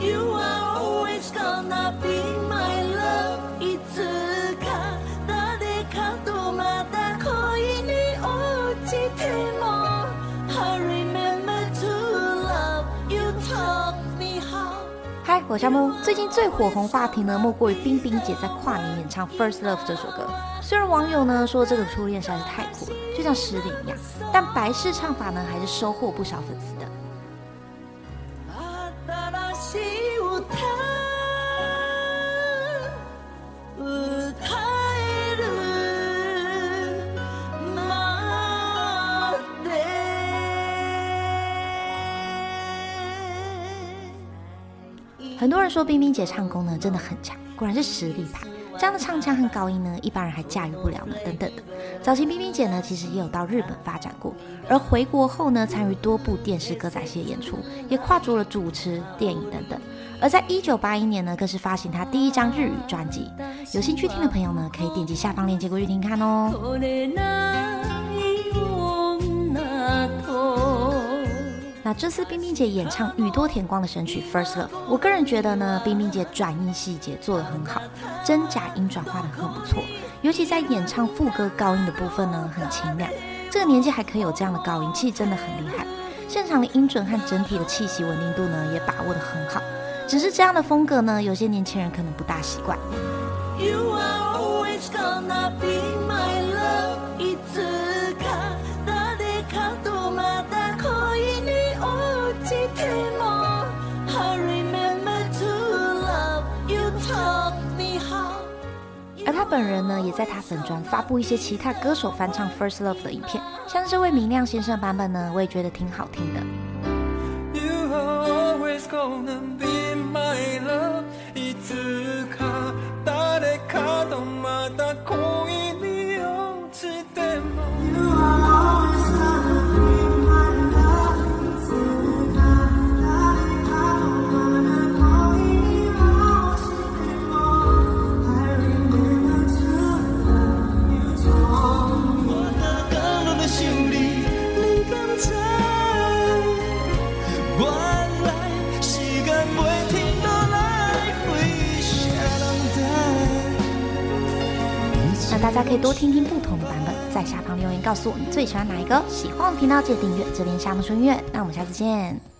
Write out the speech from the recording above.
嗨，我是夏慕。最近最火红话题呢，莫过于冰冰姐在跨年演唱《First Love》这首歌。虽然网友呢说这个初恋实在是太酷了，就像失恋一样，但白式唱法呢还是收获不少粉丝的。很多人说冰冰姐唱功呢真的很强，果然是实力派。这样的唱腔和高音呢，一般人还驾驭不了呢。等等的，早期冰冰姐呢其实也有到日本发展过，而回国后呢参与多部电视歌仔戏演出，也跨足了主持、电影等等。而在一九八一年呢，更是发行她第一张日语专辑。有兴趣听的朋友呢，可以点击下方链接过去听看哦。那这次冰冰姐演唱宇多田光的神曲《First Love》，我个人觉得呢，冰冰姐转音细节做得很好，真假音转化得很不错，尤其在演唱副歌高音的部分呢，很清亮。这个年纪还可以有这样的高音，其实真的很厉害。现场的音准和整体的气息稳定度呢，也把握得很好。只是这样的风格呢，有些年轻人可能不大习惯。他本人呢，也在他粉中发布一些其他歌手翻唱《First Love》的影片，像这位明亮先生版本呢，我也觉得挺好听的。那大家可以多听听不同的版本，在下方留言告诉我你最喜欢哪一个。喜欢的频道记得订阅，这边夏木春音乐，那我们下次见。